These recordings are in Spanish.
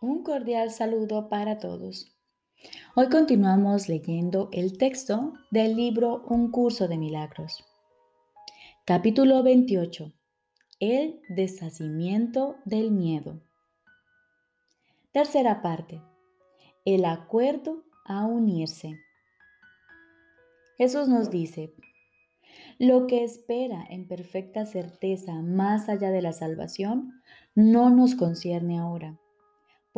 Un cordial saludo para todos. Hoy continuamos leyendo el texto del libro Un curso de milagros. Capítulo 28. El deshacimiento del miedo. Tercera parte. El acuerdo a unirse. Jesús nos dice, lo que espera en perfecta certeza más allá de la salvación no nos concierne ahora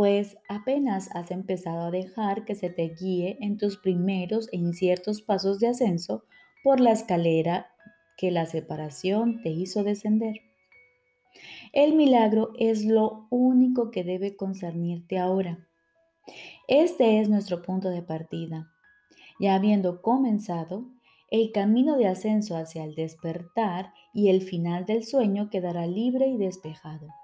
pues apenas has empezado a dejar que se te guíe en tus primeros e inciertos pasos de ascenso por la escalera que la separación te hizo descender. El milagro es lo único que debe concernirte ahora. Este es nuestro punto de partida. Ya habiendo comenzado, el camino de ascenso hacia el despertar y el final del sueño quedará libre y despejado.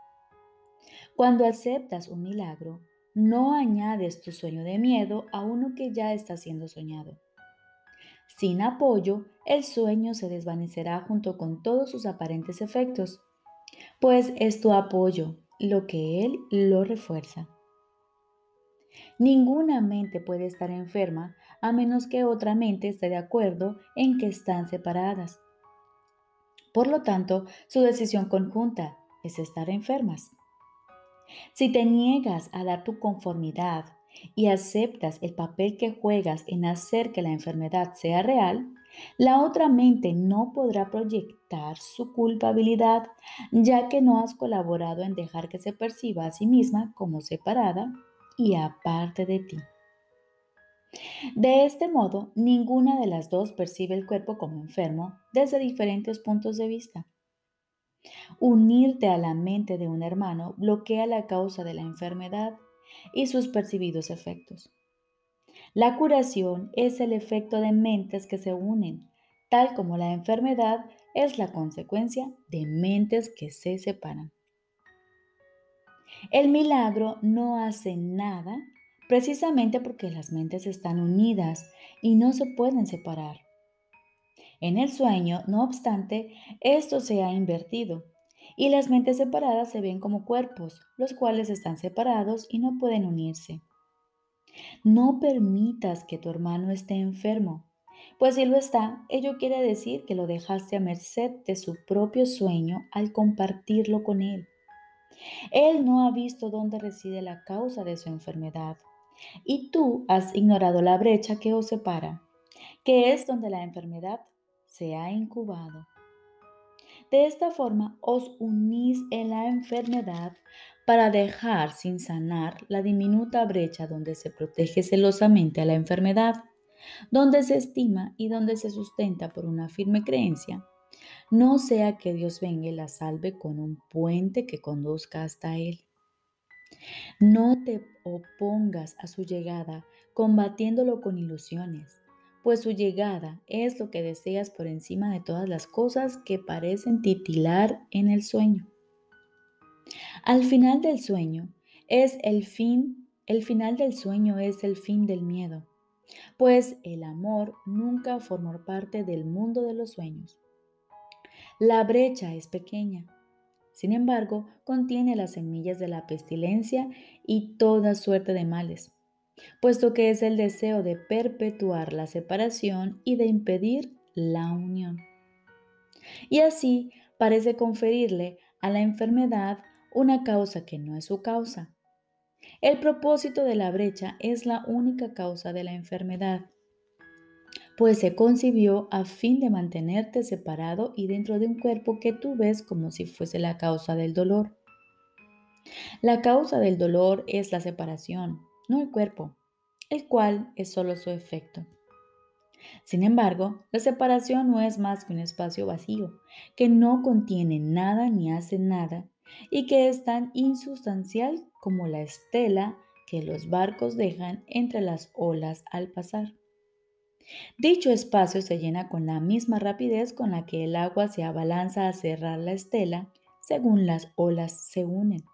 Cuando aceptas un milagro, no añades tu sueño de miedo a uno que ya está siendo soñado. Sin apoyo, el sueño se desvanecerá junto con todos sus aparentes efectos, pues es tu apoyo lo que él lo refuerza. Ninguna mente puede estar enferma a menos que otra mente esté de acuerdo en que están separadas. Por lo tanto, su decisión conjunta es estar enfermas. Si te niegas a dar tu conformidad y aceptas el papel que juegas en hacer que la enfermedad sea real, la otra mente no podrá proyectar su culpabilidad, ya que no has colaborado en dejar que se perciba a sí misma como separada y aparte de ti. De este modo, ninguna de las dos percibe el cuerpo como enfermo desde diferentes puntos de vista. Unirte a la mente de un hermano bloquea la causa de la enfermedad y sus percibidos efectos. La curación es el efecto de mentes que se unen, tal como la enfermedad es la consecuencia de mentes que se separan. El milagro no hace nada precisamente porque las mentes están unidas y no se pueden separar. En el sueño, no obstante, esto se ha invertido y las mentes separadas se ven como cuerpos, los cuales están separados y no pueden unirse. No permitas que tu hermano esté enfermo, pues si lo está, ello quiere decir que lo dejaste a merced de su propio sueño al compartirlo con él. Él no ha visto dónde reside la causa de su enfermedad y tú has ignorado la brecha que os separa, que es donde la enfermedad se ha incubado. De esta forma os unís en la enfermedad para dejar sin sanar la diminuta brecha donde se protege celosamente a la enfermedad, donde se estima y donde se sustenta por una firme creencia, no sea que Dios venga y la salve con un puente que conduzca hasta Él. No te opongas a su llegada combatiéndolo con ilusiones pues su llegada es lo que deseas por encima de todas las cosas que parecen titilar en el sueño. Al final del sueño es el fin, el final del sueño es el fin del miedo, pues el amor nunca formó parte del mundo de los sueños. La brecha es pequeña, sin embargo, contiene las semillas de la pestilencia y toda suerte de males puesto que es el deseo de perpetuar la separación y de impedir la unión. Y así parece conferirle a la enfermedad una causa que no es su causa. El propósito de la brecha es la única causa de la enfermedad, pues se concibió a fin de mantenerte separado y dentro de un cuerpo que tú ves como si fuese la causa del dolor. La causa del dolor es la separación, no el cuerpo, el cual es solo su efecto. Sin embargo, la separación no es más que un espacio vacío, que no contiene nada ni hace nada, y que es tan insustancial como la estela que los barcos dejan entre las olas al pasar. Dicho espacio se llena con la misma rapidez con la que el agua se abalanza a cerrar la estela según las olas se unen.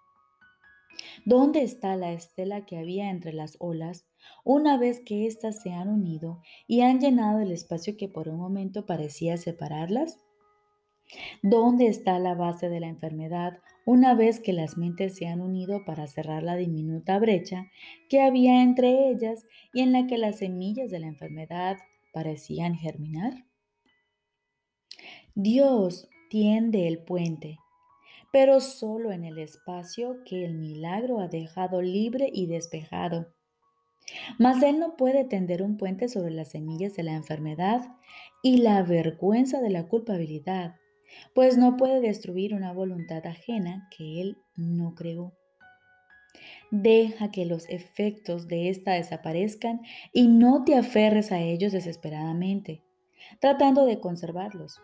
¿Dónde está la estela que había entre las olas una vez que éstas se han unido y han llenado el espacio que por un momento parecía separarlas? ¿Dónde está la base de la enfermedad una vez que las mentes se han unido para cerrar la diminuta brecha que había entre ellas y en la que las semillas de la enfermedad parecían germinar? Dios tiende el puente, pero solo en el espacio que el milagro ha dejado libre y despejado. Mas Él no puede tender un puente sobre las semillas de la enfermedad y la vergüenza de la culpabilidad pues no puede destruir una voluntad ajena que Él no creó. Deja que los efectos de esta desaparezcan y no te aferres a ellos desesperadamente, tratando de conservarlos.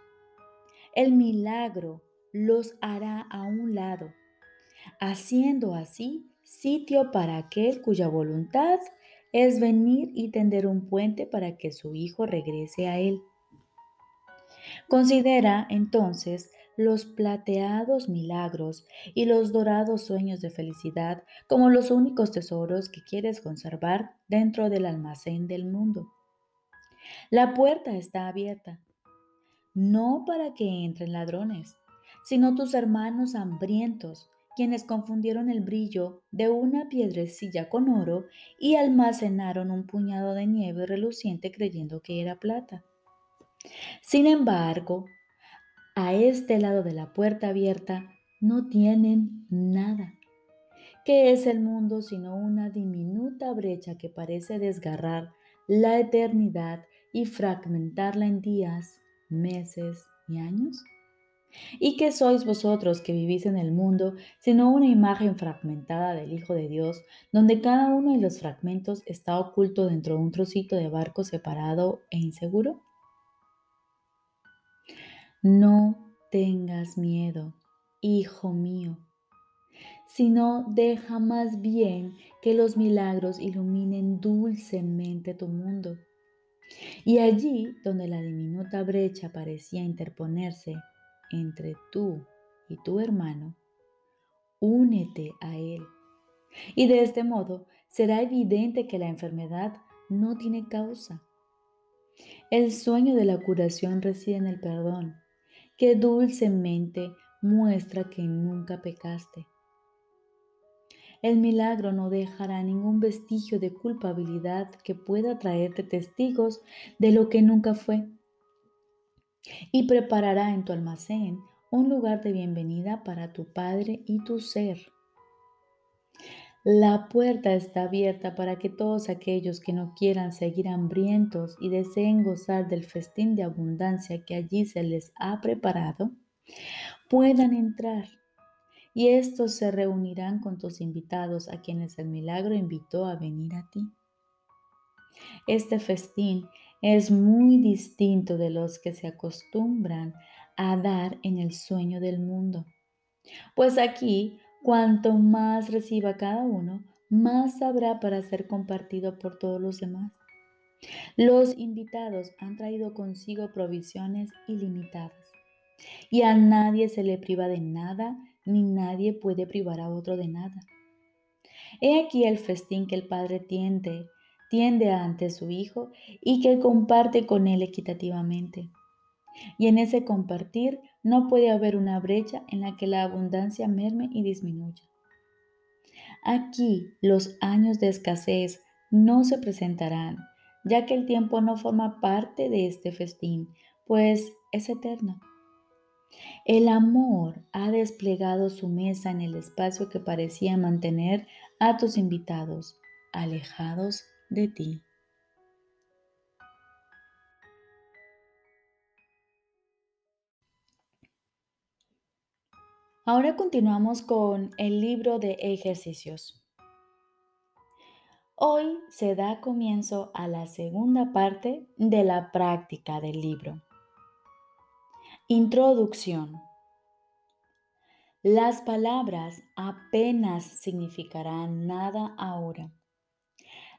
El milagro los hará a un lado, haciendo así sitio para aquel cuya voluntad es venir y tender un puente para que su hijo regrese a él. Considera entonces los plateados milagros y los dorados sueños de felicidad como los únicos tesoros que quieres conservar dentro del almacén del mundo. La puerta está abierta, no para que entren ladrones, sino tus hermanos hambrientos, quienes confundieron el brillo de una piedrecilla con oro y almacenaron un puñado de nieve reluciente creyendo que era plata. Sin embargo, a este lado de la puerta abierta no tienen nada. ¿Qué es el mundo sino una diminuta brecha que parece desgarrar la eternidad y fragmentarla en días, meses y años? ¿Y qué sois vosotros que vivís en el mundo sino una imagen fragmentada del Hijo de Dios, donde cada uno de los fragmentos está oculto dentro de un trocito de barco separado e inseguro? No tengas miedo, hijo mío, sino deja más bien que los milagros iluminen dulcemente tu mundo. Y allí donde la diminuta brecha parecía interponerse entre tú y tu hermano, únete a él. Y de este modo será evidente que la enfermedad no tiene causa. El sueño de la curación reside en el perdón que dulcemente muestra que nunca pecaste. El milagro no dejará ningún vestigio de culpabilidad que pueda traerte testigos de lo que nunca fue. Y preparará en tu almacén un lugar de bienvenida para tu Padre y tu ser. La puerta está abierta para que todos aquellos que no quieran seguir hambrientos y deseen gozar del festín de abundancia que allí se les ha preparado, puedan entrar. Y estos se reunirán con tus invitados a quienes el milagro invitó a venir a ti. Este festín es muy distinto de los que se acostumbran a dar en el sueño del mundo. Pues aquí Cuanto más reciba cada uno, más habrá para ser compartido por todos los demás. Los invitados han traído consigo provisiones ilimitadas y a nadie se le priva de nada ni nadie puede privar a otro de nada. He aquí el festín que el Padre tiende, tiende ante su Hijo y que comparte con él equitativamente. Y en ese compartir no puede haber una brecha en la que la abundancia merme y disminuya. Aquí los años de escasez no se presentarán, ya que el tiempo no forma parte de este festín, pues es eterno. El amor ha desplegado su mesa en el espacio que parecía mantener a tus invitados alejados de ti. Ahora continuamos con el libro de ejercicios. Hoy se da comienzo a la segunda parte de la práctica del libro. Introducción. Las palabras apenas significarán nada ahora.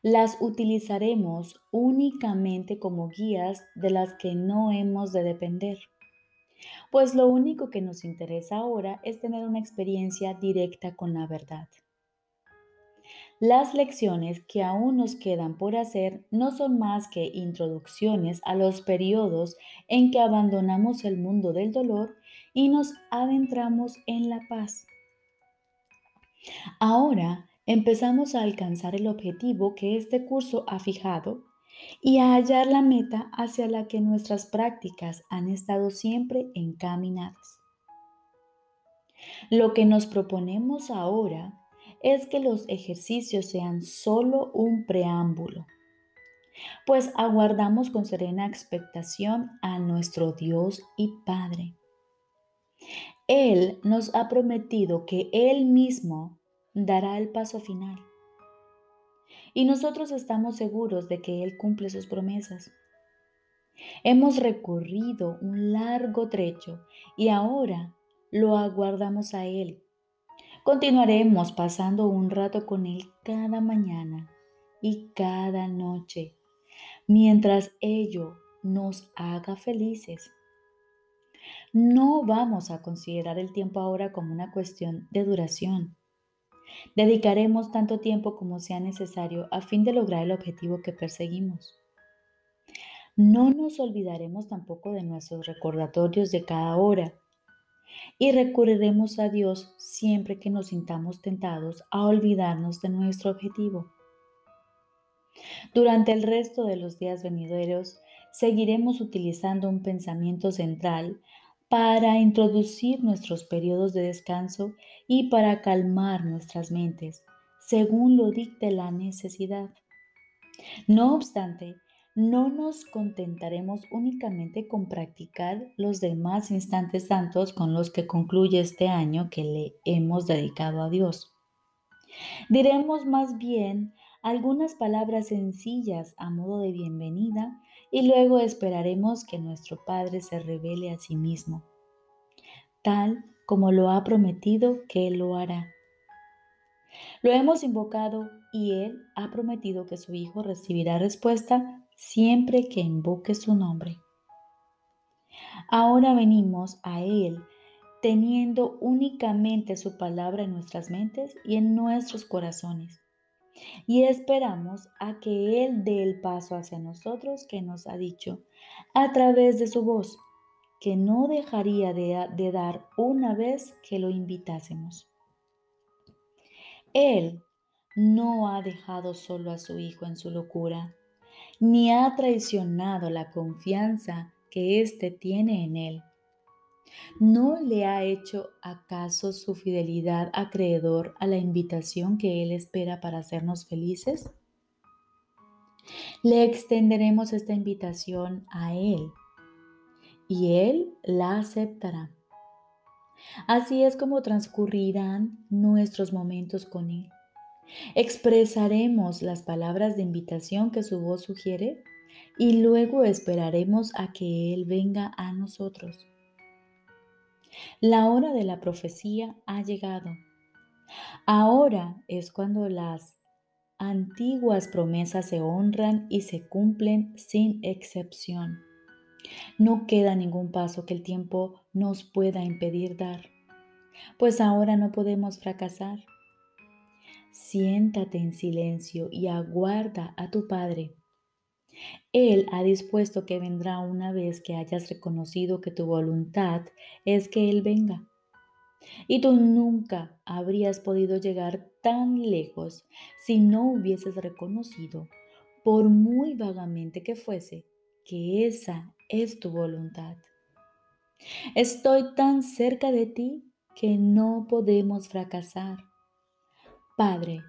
Las utilizaremos únicamente como guías de las que no hemos de depender pues lo único que nos interesa ahora es tener una experiencia directa con la verdad. Las lecciones que aún nos quedan por hacer no son más que introducciones a los periodos en que abandonamos el mundo del dolor y nos adentramos en la paz, Ahora empezamos a alcanzar el objetivo que este curso ha fijado y a hallar la meta hacia la que nuestras prácticas han estado siempre encaminadas. Lo que nos proponemos ahora es que los ejercicios sean solo un preámbulo, pues aguardamos con serena expectación a nuestro Dios y Padre. Él nos ha prometido que Él mismo dará el paso final. Y nosotros estamos seguros de que Él cumple sus promesas. Hemos recorrido un largo trecho y ahora lo aguardamos a Él. Continuaremos pasando un rato con Él cada mañana y cada noche, mientras ello nos haga felices. No vamos a considerar el tiempo ahora como una cuestión de duración. Dedicaremos tanto tiempo como sea necesario a fin de lograr el objetivo que perseguimos. No nos olvidaremos tampoco de nuestros recordatorios de cada hora y recurriremos a Dios siempre que nos sintamos tentados a olvidarnos de nuestro objetivo. Durante el resto de los días venideros, seguiremos utilizando un pensamiento central para introducir nuestros periodos de descanso y para calmar nuestras mentes, según lo dicte la necesidad. No obstante, no nos contentaremos únicamente con practicar los demás instantes santos con los que concluye este año que le hemos dedicado a Dios. Diremos más bien algunas palabras sencillas a modo de bienvenida y luego esperaremos que nuestro Padre se revele a sí mismo, tal como lo ha prometido que Él lo hará. Lo hemos invocado y Él ha prometido que su Hijo recibirá respuesta siempre que invoque su nombre. Ahora venimos a Él teniendo únicamente su palabra en nuestras mentes y en nuestros corazones. Y esperamos a que Él dé el paso hacia nosotros que nos ha dicho a través de su voz, que no dejaría de, dar una vez que lo invitásemos. Él no ha dejado solo a su Hijo en su locura ni ha traicionado la confianza que éste tiene en él. ¿No le ha hecho acaso su fidelidad acreedor a la invitación que Él espera para hacernos felices? Le extenderemos esta invitación a Él y Él la aceptará. Así es como transcurrirán nuestros momentos con Él. Expresaremos las palabras de invitación que su voz sugiere y luego esperaremos a que Él venga a nosotros. La hora de la profecía ha llegado. Ahora es cuando las antiguas promesas se honran y se cumplen sin excepción. No queda ningún paso que el tiempo nos pueda impedir dar, pues ahora no podemos fracasar. Siéntate en silencio y aguarda a tu Padre. Él ha dispuesto que vendrá una vez que hayas reconocido que tu voluntad es que Él venga. Y tú nunca habrías podido llegar tan lejos si no hubieses reconocido, por muy vagamente que fuese, que esa es tu voluntad. Estoy tan cerca de ti que no podemos fracasar. Padre,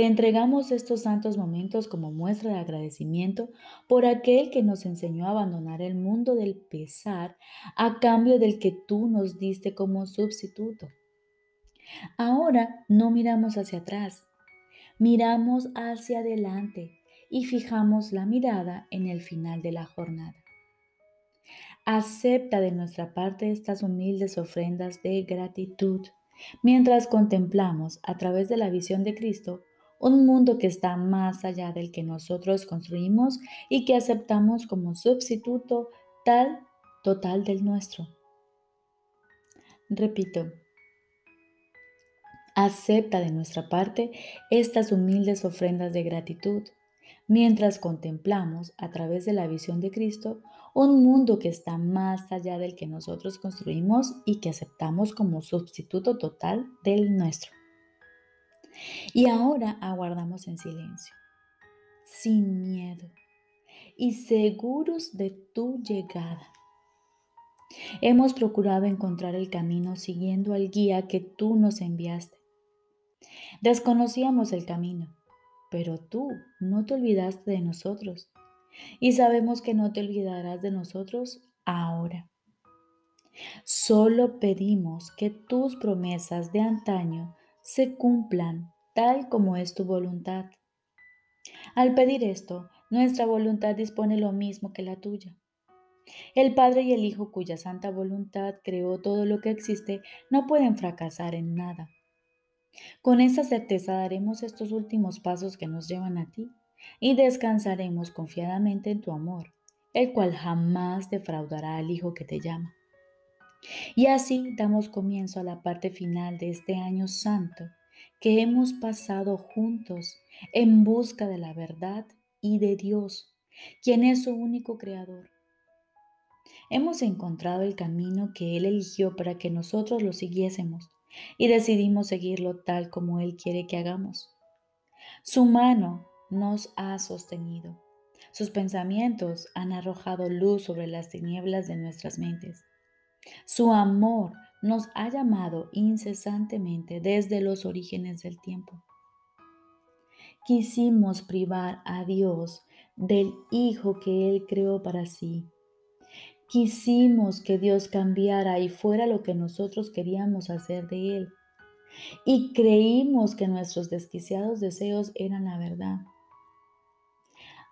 te entregamos estos santos momentos como muestra de agradecimiento por aquel que nos enseñó a abandonar el mundo del pesar a cambio del que tú nos diste como sustituto. Ahora no miramos hacia atrás, miramos hacia adelante y fijamos la mirada en el final de la jornada. Acepta de nuestra parte estas humildes ofrendas de gratitud mientras contemplamos a través de la visión de Cristo un mundo que está más allá del que nosotros construimos y que aceptamos como sustituto tal total del nuestro. Repito, acepta de nuestra parte estas humildes ofrendas de gratitud mientras contemplamos a través de la visión de Cristo un mundo que está más allá del que nosotros construimos y que aceptamos como sustituto total del nuestro. Y ahora aguardamos en silencio, sin miedo y seguros de tu llegada. Hemos procurado encontrar el camino siguiendo al guía que tú nos enviaste. Desconocíamos el camino, pero tú no te olvidaste de nosotros y sabemos que no te olvidarás de nosotros ahora. Solo pedimos que tus promesas de antaño se cumplan tal como es tu voluntad. Al pedir esto, nuestra voluntad dispone lo mismo que la tuya. El Padre y el Hijo, cuya santa voluntad creó todo lo que existe, no pueden fracasar en nada. Con esa certeza daremos estos últimos pasos que nos llevan a ti y descansaremos confiadamente en tu amor, el cual jamás defraudará al Hijo que te llama. Y así damos comienzo a la parte final de este año santo que hemos pasado juntos en busca de la verdad y de Dios, quien es su único creador. Hemos encontrado el camino que Él eligió para que nosotros lo siguiésemos y decidimos seguirlo tal como Él quiere que hagamos. Su mano nos ha sostenido. Sus pensamientos han arrojado luz sobre las tinieblas de nuestras mentes. Su amor nos ha llamado incesantemente desde los orígenes del tiempo. Quisimos privar a Dios del Hijo que Él creó para sí. Quisimos que Dios cambiara y fuera lo que nosotros queríamos hacer de Él. Y creímos que nuestros desquiciados deseos eran la verdad.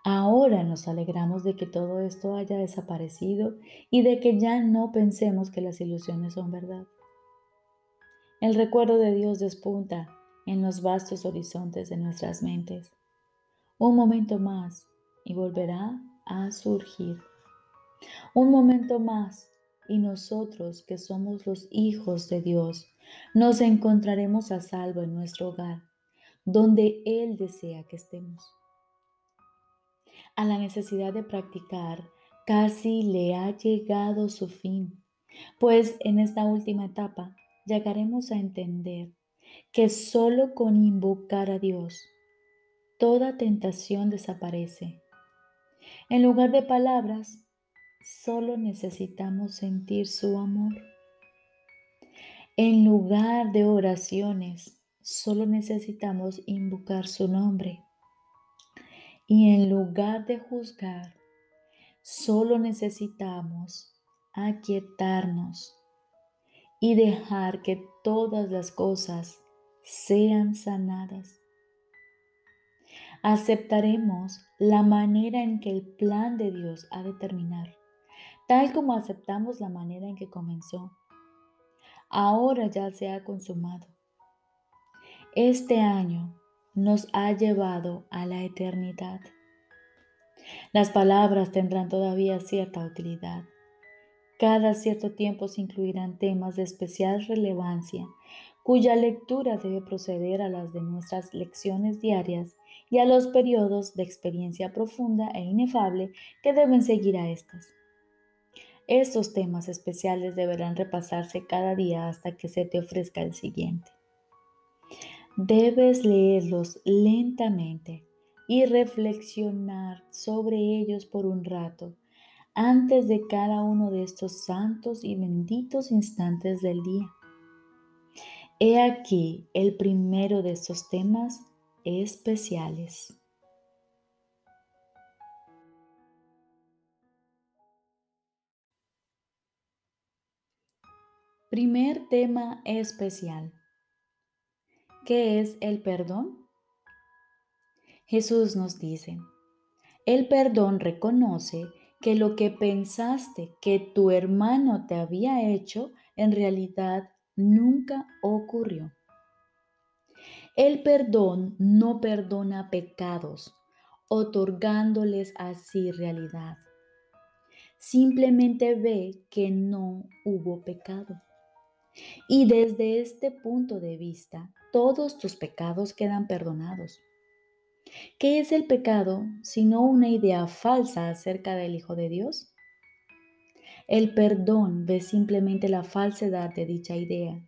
Ahora nos alegramos de que todo esto haya desaparecido y de que ya no pensemos que las ilusiones son verdad. El recuerdo de Dios despunta en los vastos horizontes de nuestras mentes. Un momento más y volverá a surgir. Un momento más y nosotros que somos los hijos de Dios nos encontraremos a salvo en nuestro hogar, donde Él desea que estemos a la necesidad de practicar casi le ha llegado su fin, pues en esta última etapa llegaremos a entender que solo con invocar a Dios toda tentación desaparece. En lugar de palabras, solo necesitamos sentir su amor. En lugar de oraciones, solo necesitamos invocar su nombre. Y en lugar de juzgar, solo necesitamos aquietarnos y dejar que todas las cosas sean sanadas. Aceptaremos la manera en que el plan de Dios ha de terminar, tal como aceptamos la manera en que comenzó. Ahora ya se ha consumado. Este año nos ha llevado a la eternidad. Las palabras tendrán todavía cierta utilidad. Cada cierto tiempo se incluirán temas de especial relevancia cuya lectura debe proceder a las de nuestras lecciones diarias y a los periodos de experiencia profunda e inefable que deben seguir a estas. Estos temas especiales deberán repasarse cada día hasta que se te ofrezca el siguiente. Debes leerlos lentamente y reflexionar sobre ellos por un rato antes de cada uno de estos santos y benditos instantes del día. He aquí el primero de estos temas especiales. Primer tema especial. ¿Qué es el perdón? Jesús nos dice, el perdón reconoce que lo que pensaste que tu hermano te había hecho en realidad nunca ocurrió. El perdón no perdona pecados, otorgándoles así realidad. Simplemente ve que no hubo pecado. Y desde este punto de vista, todos tus pecados quedan perdonados. ¿Qué es el pecado sino una idea falsa acerca del Hijo de Dios? El perdón ve simplemente la falsedad de dicha idea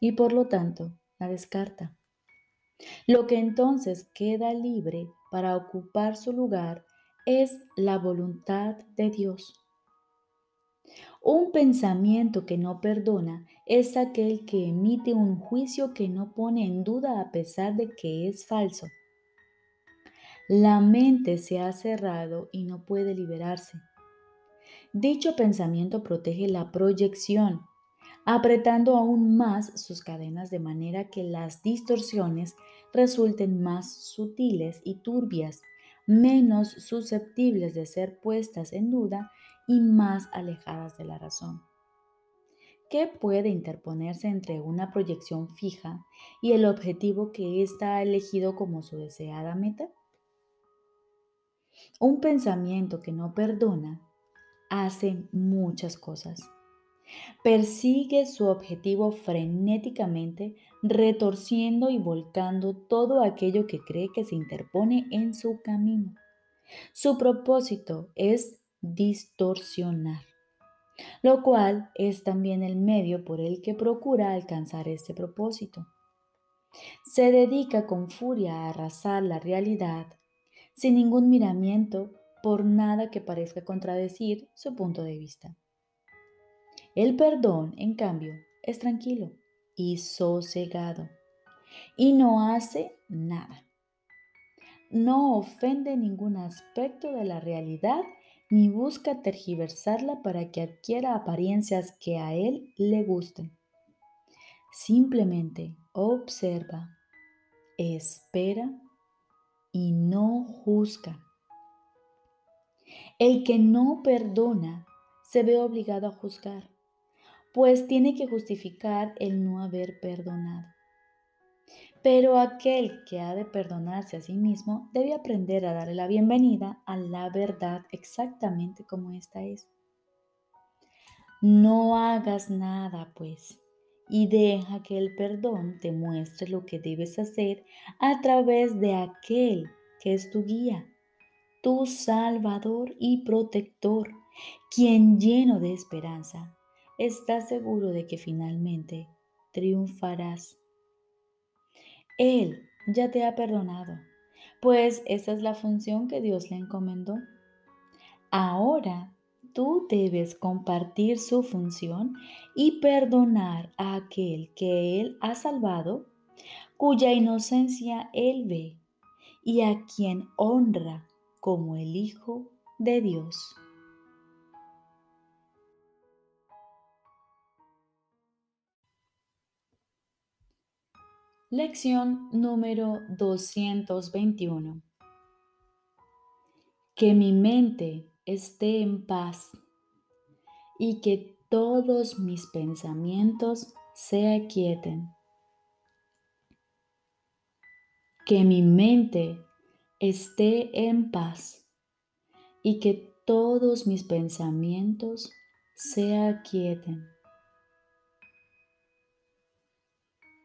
y por lo tanto la descarta. Lo que entonces queda libre para ocupar su lugar es la voluntad de Dios. Un pensamiento que no perdona es aquel que emite un juicio que no pone en duda a pesar de que es falso. La mente se ha cerrado y no puede liberarse. Dicho pensamiento protege la proyección, apretando aún más sus cadenas de manera que las distorsiones resulten más sutiles y turbias, menos susceptibles de ser puestas en duda y más alejadas de la razón. ¿Qué puede interponerse entre una proyección fija y el objetivo que ésta ha elegido como su deseada meta? Un pensamiento que no perdona hace muchas cosas. Persigue su objetivo frenéticamente, retorciendo y volcando todo aquello que cree que se interpone en su camino. Su propósito es distorsionar, lo cual es también el medio por el que procura alcanzar este propósito. Se dedica con furia a arrasar la realidad sin ningún miramiento por nada que parezca contradecir su punto de vista. El perdón, en cambio, es tranquilo y sosegado y no hace nada. No ofende ningún aspecto de la realidad ni busca tergiversarla para que adquiera apariencias que a él le gusten. Simplemente observa, espera y no juzga. El que no perdona se ve obligado a juzgar, pues tiene que justificar el no haber perdonado. Pero aquel que ha de perdonarse a sí mismo debe aprender a darle la bienvenida a la verdad exactamente como ésta es. No hagas nada, pues, y deja que el perdón te muestre lo que debes hacer a través de aquel que es tu guía, tu salvador y protector, quien lleno de esperanza está seguro de que finalmente triunfarás. Él ya te ha perdonado, pues esa es la función que Dios le encomendó. Ahora tú debes compartir su función y perdonar a aquel que Él ha salvado, cuya inocencia Él ve y a quien honra como el Hijo de Dios. Lección número 221. Que mi mente esté en paz y que todos mis pensamientos se aquieten. Que mi mente esté en paz y que todos mis pensamientos se aquieten.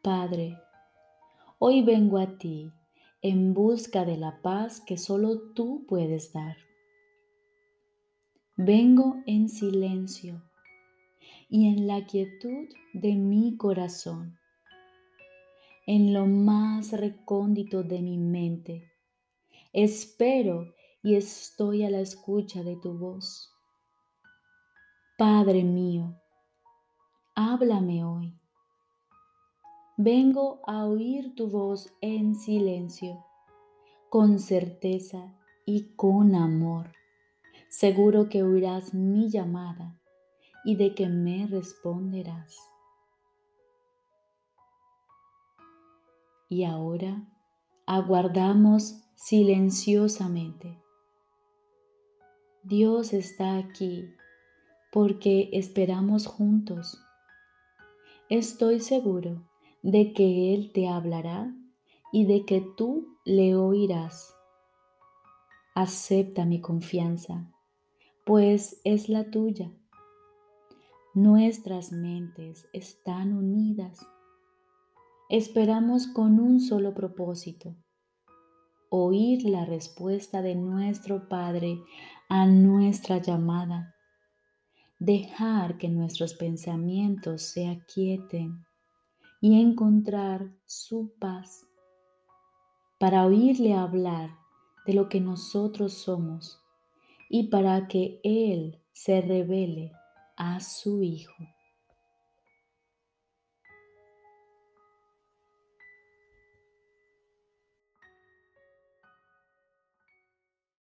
Padre, Hoy vengo a ti en busca de la paz que solo tú puedes dar. Vengo en silencio y en la quietud de mi corazón, en lo más recóndito de mi mente. Espero y estoy a la escucha de tu voz. Padre mío, háblame hoy Vengo a oír tu voz en silencio, con certeza y con amor, seguro que oirás mi llamada y de que me responderás. Y ahora aguardamos silenciosamente. Dios está aquí porque esperamos juntos. Estoy seguro de que Él te hablará y de que tú le oirás. Acepta mi confianza, pues es la tuya. Nuestras mentes están unidas. Esperamos con un solo propósito, oír la respuesta de nuestro Padre a nuestra llamada, dejar que nuestros pensamientos se aquieten y encontrar su paz para oírle hablar de lo que nosotros somos y para que Él se revele a su Hijo.